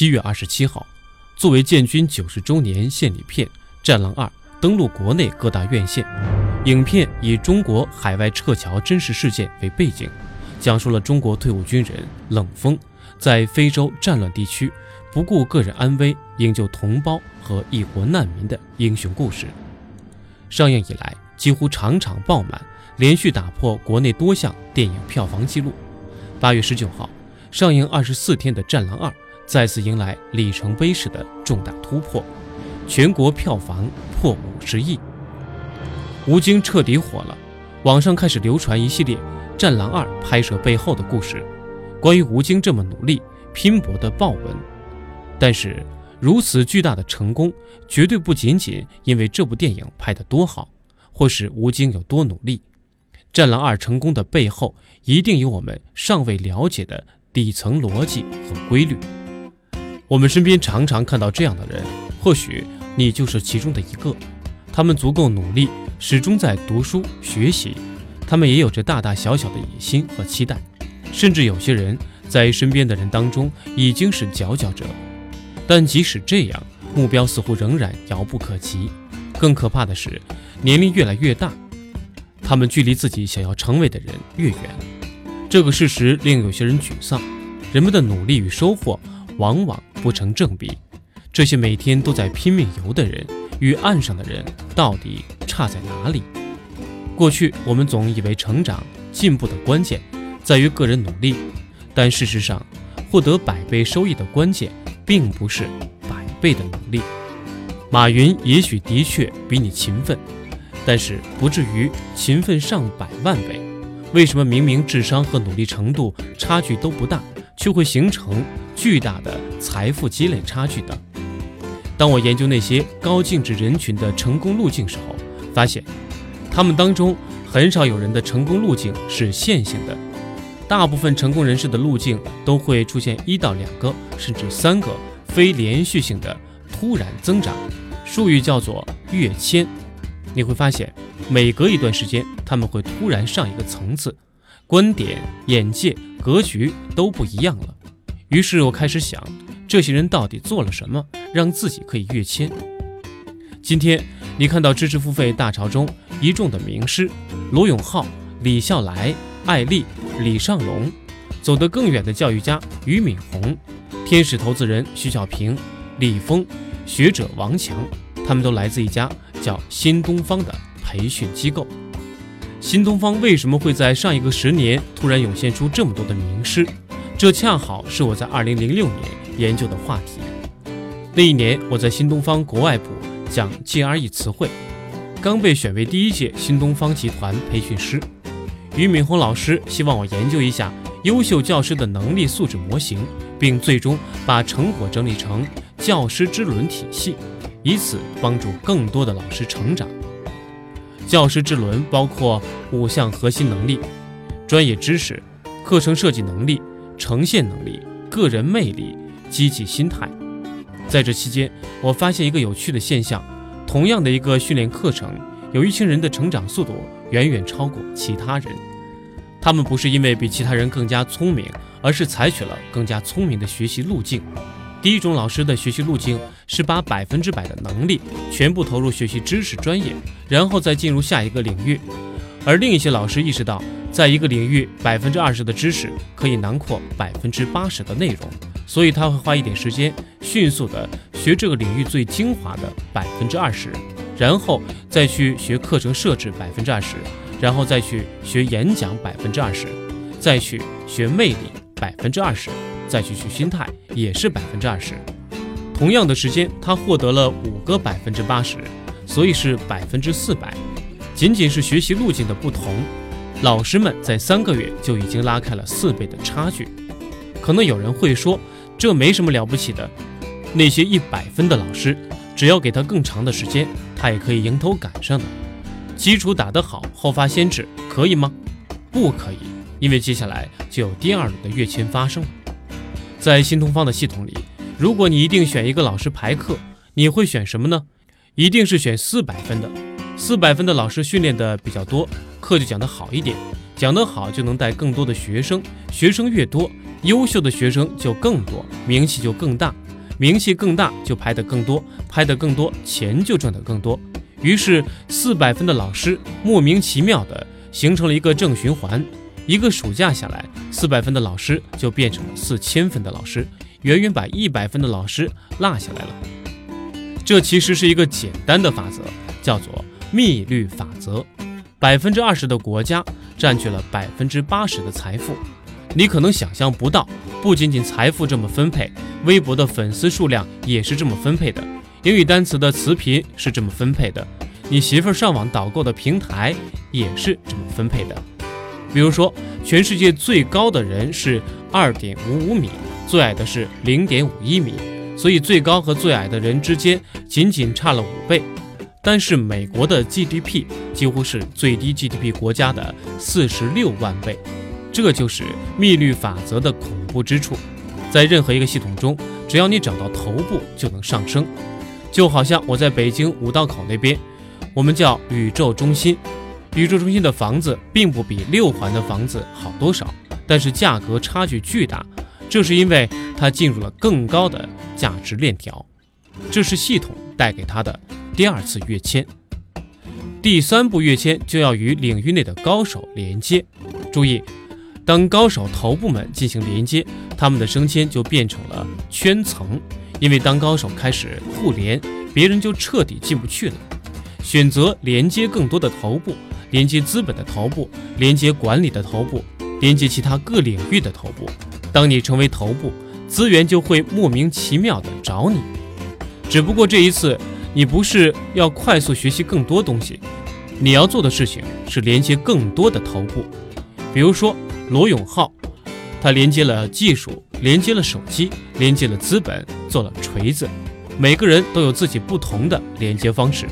七月二十七号，作为建军九十周年献礼片《战狼二》登陆国内各大院线。影片以中国海外撤侨真实事件为背景，讲述了中国退伍军人冷锋在非洲战乱地区不顾个人安危营救同胞和异国难民的英雄故事。上映以来，几乎场场爆满，连续打破国内多项电影票房纪录。八月十九号，上映二十四天的《战狼二》再次迎来里程碑式的重大突破，全国票房破五十亿。吴京彻底火了，网上开始流传一系列《战狼二》拍摄背后的故事，关于吴京这么努力拼搏的报文。但是，如此巨大的成功，绝对不仅仅因为这部电影拍得多好，或是吴京有多努力。《战狼二》成功的背后，一定有我们尚未了解的底层逻辑和规律。我们身边常常看到这样的人，或许你就是其中的一个。他们足够努力。始终在读书学习，他们也有着大大小小的野心和期待，甚至有些人在身边的人当中已经是佼佼者。但即使这样，目标似乎仍然遥不可及。更可怕的是，年龄越来越大，他们距离自己想要成为的人越远。这个事实令有些人沮丧。人们的努力与收获往往不成正比。这些每天都在拼命游的人。与岸上的人到底差在哪里？过去我们总以为成长进步的关键在于个人努力，但事实上，获得百倍收益的关键并不是百倍的努力。马云也许的确比你勤奋，但是不至于勤奋上百万倍。为什么明明智商和努力程度差距都不大，却会形成巨大的财富积累差距等？当我研究那些高净值人群的成功路径时候，发现，他们当中很少有人的成功路径是线性的，大部分成功人士的路径都会出现一到两个甚至三个非连续性的突然增长，术语叫做跃迁。你会发现，每隔一段时间，他们会突然上一个层次，观点、眼界、格局都不一样了。于是我开始想。这些人到底做了什么，让自己可以跃迁？今天你看到知识付费大潮中一众的名师，罗永浩、李笑来、艾丽、李尚龙，走得更远的教育家俞敏洪，天使投资人徐小平、李峰，学者王强，他们都来自一家叫新东方的培训机构。新东方为什么会在上一个十年突然涌现出这么多的名师？这恰好是我在二零零六年。研究的话题。那一年，我在新东方国外部讲 GRE 词汇，刚被选为第一届新东方集团培训师。俞敏洪老师希望我研究一下优秀教师的能力素质模型，并最终把成果整理成教师之轮体系，以此帮助更多的老师成长。教师之轮包括五项核心能力：专业知识、课程设计能力、呈现能力、个人魅力。积极心态，在这期间，我发现一个有趣的现象：同样的一个训练课程，有一群人的成长速度远远超过其他人。他们不是因为比其他人更加聪明，而是采取了更加聪明的学习路径。第一种老师的学习路径是把百分之百的能力全部投入学习知识专业，然后再进入下一个领域；而另一些老师意识到，在一个领域百分之二十的知识可以囊括百分之八十的内容。所以他会花一点时间，迅速的学这个领域最精华的百分之二十，然后再去学课程设置百分之二十，然后再去学演讲百分之二十，再去学魅力百分之二十，再去学心态也是百分之二十。同样的时间，他获得了五个百分之八十，所以是百分之四百。仅仅是学习路径的不同，老师们在三个月就已经拉开了四倍的差距。可能有人会说。这没什么了不起的，那些一百分的老师，只要给他更长的时间，他也可以迎头赶上的。基础打得好，后发先至，可以吗？不可以，因为接下来就有第二轮的跃迁发生了。在新东方的系统里，如果你一定选一个老师排课，你会选什么呢？一定是选四百分的。四百分的老师训练的比较多，课就讲得好一点，讲得好就能带更多的学生，学生越多。优秀的学生就更多，名气就更大，名气更大就拍得更多，拍得更多钱就赚得更多。于是四百分的老师莫名其妙的形成了一个正循环，一个暑假下来，四百分的老师就变成了四千分的老师，远远把一百分的老师落下来了。这其实是一个简单的法则，叫做密律法则。百分之二十的国家占据了百分之八十的财富，你可能想象不到，不仅仅财富这么分配，微博的粉丝数量也是这么分配的，英语单词的词频是这么分配的，你媳妇儿上网导购的平台也是这么分配的。比如说，全世界最高的人是二点五五米，最矮的是零点五一米，所以最高和最矮的人之间仅仅差了五倍。但是美国的 GDP 几乎是最低 GDP 国家的四十六万倍，这就是密律法则的恐怖之处。在任何一个系统中，只要你找到头部，就能上升。就好像我在北京五道口那边，我们叫宇宙中心，宇宙中心的房子并不比六环的房子好多少，但是价格差距巨大，这是因为它进入了更高的价值链条，这是系统带给它的。第二次跃迁，第三步跃迁就要与领域内的高手连接。注意，当高手头部们进行连接，他们的升迁就变成了圈层。因为当高手开始互联，别人就彻底进不去了。选择连接更多的头部，连接资本的头部，连接管理的头部，连接其他各领域的头部。当你成为头部，资源就会莫名其妙的找你。只不过这一次。你不是要快速学习更多东西，你要做的事情是连接更多的头部。比如说罗永浩，他连接了技术，连接了手机，连接了资本，做了锤子。每个人都有自己不同的连接方式。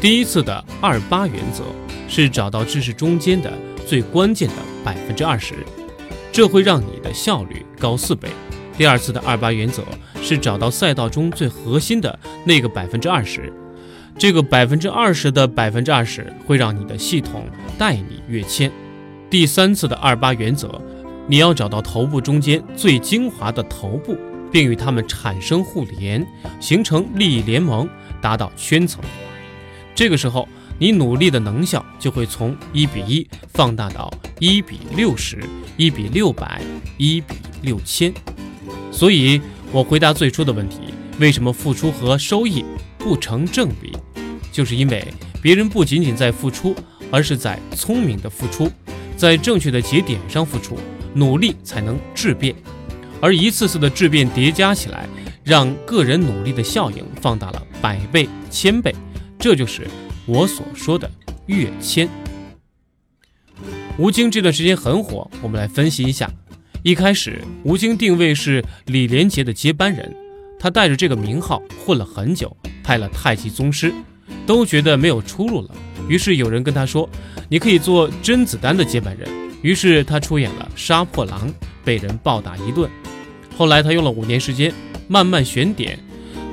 第一次的二八原则是找到知识中间的最关键的百分之二十，这会让你的效率高四倍。第二次的二八原则是找到赛道中最核心的那个百分之二十，这个百分之二十的百分之二十会让你的系统带你跃迁。第三次的二八原则，你要找到头部中间最精华的头部，并与他们产生互联，形成利益联盟，达到圈层。这个时候，你努力的能效就会从一比一放大到一比六十、一比六百、一比六千。所以，我回答最初的问题：为什么付出和收益不成正比？就是因为别人不仅仅在付出，而是在聪明的付出，在正确的节点上付出，努力才能质变，而一次次的质变叠加起来，让个人努力的效应放大了百倍、千倍。这就是我所说的跃迁。吴京这段时间很火，我们来分析一下。一开始，吴京定位是李连杰的接班人，他带着这个名号混了很久，拍了《太极宗师》，都觉得没有出路了。于是有人跟他说：“你可以做甄子丹的接班人。”于是他出演了《杀破狼》，被人暴打一顿。后来他用了五年时间慢慢选点，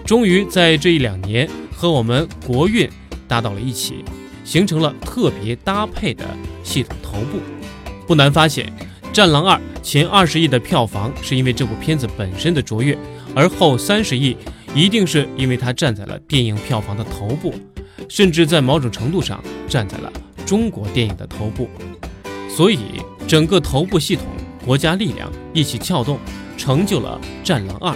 终于在这一两年和我们国运搭到了一起，形成了特别搭配的系统头部。不难发现。《战狼二》前二十亿的票房是因为这部片子本身的卓越，而后三十亿一定是因为它站在了电影票房的头部，甚至在某种程度上站在了中国电影的头部。所以，整个头部系统、国家力量一起撬动，成就了《战狼二》。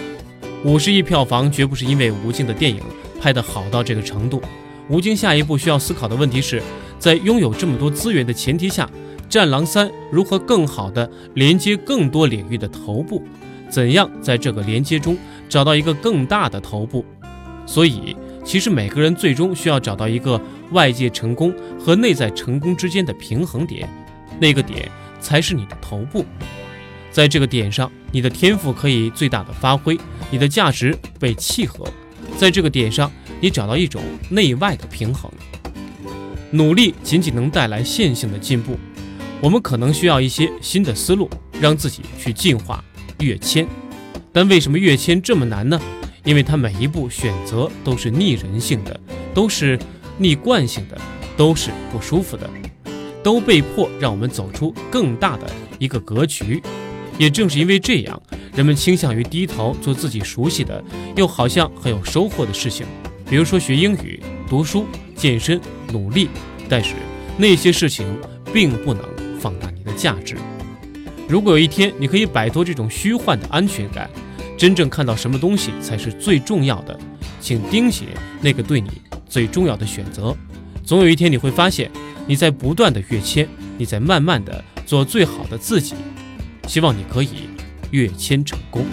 五十亿票房绝不是因为吴京的电影拍得好到这个程度。吴京下一步需要思考的问题是，在拥有这么多资源的前提下。《战狼三》如何更好地连接更多领域的头部？怎样在这个连接中找到一个更大的头部？所以，其实每个人最终需要找到一个外界成功和内在成功之间的平衡点，那个点才是你的头部。在这个点上，你的天赋可以最大的发挥，你的价值被契合。在这个点上，你找到一种内外的平衡。努力仅仅能带来线性的进步。我们可能需要一些新的思路，让自己去进化跃迁。但为什么跃迁这么难呢？因为它每一步选择都是逆人性的，都是逆惯性的，都是不舒服的，都被迫让我们走出更大的一个格局。也正是因为这样，人们倾向于低头做自己熟悉的又好像很有收获的事情，比如说学英语、读书、健身、努力。但是那些事情并不能放大你的价值。如果有一天你可以摆脱这种虚幻的安全感，真正看到什么东西才是最重要的，请盯紧那个对你最重要的选择。总有一天你会发现，你在不断的跃迁，你在慢慢的做最好的自己。希望你可以跃迁成功。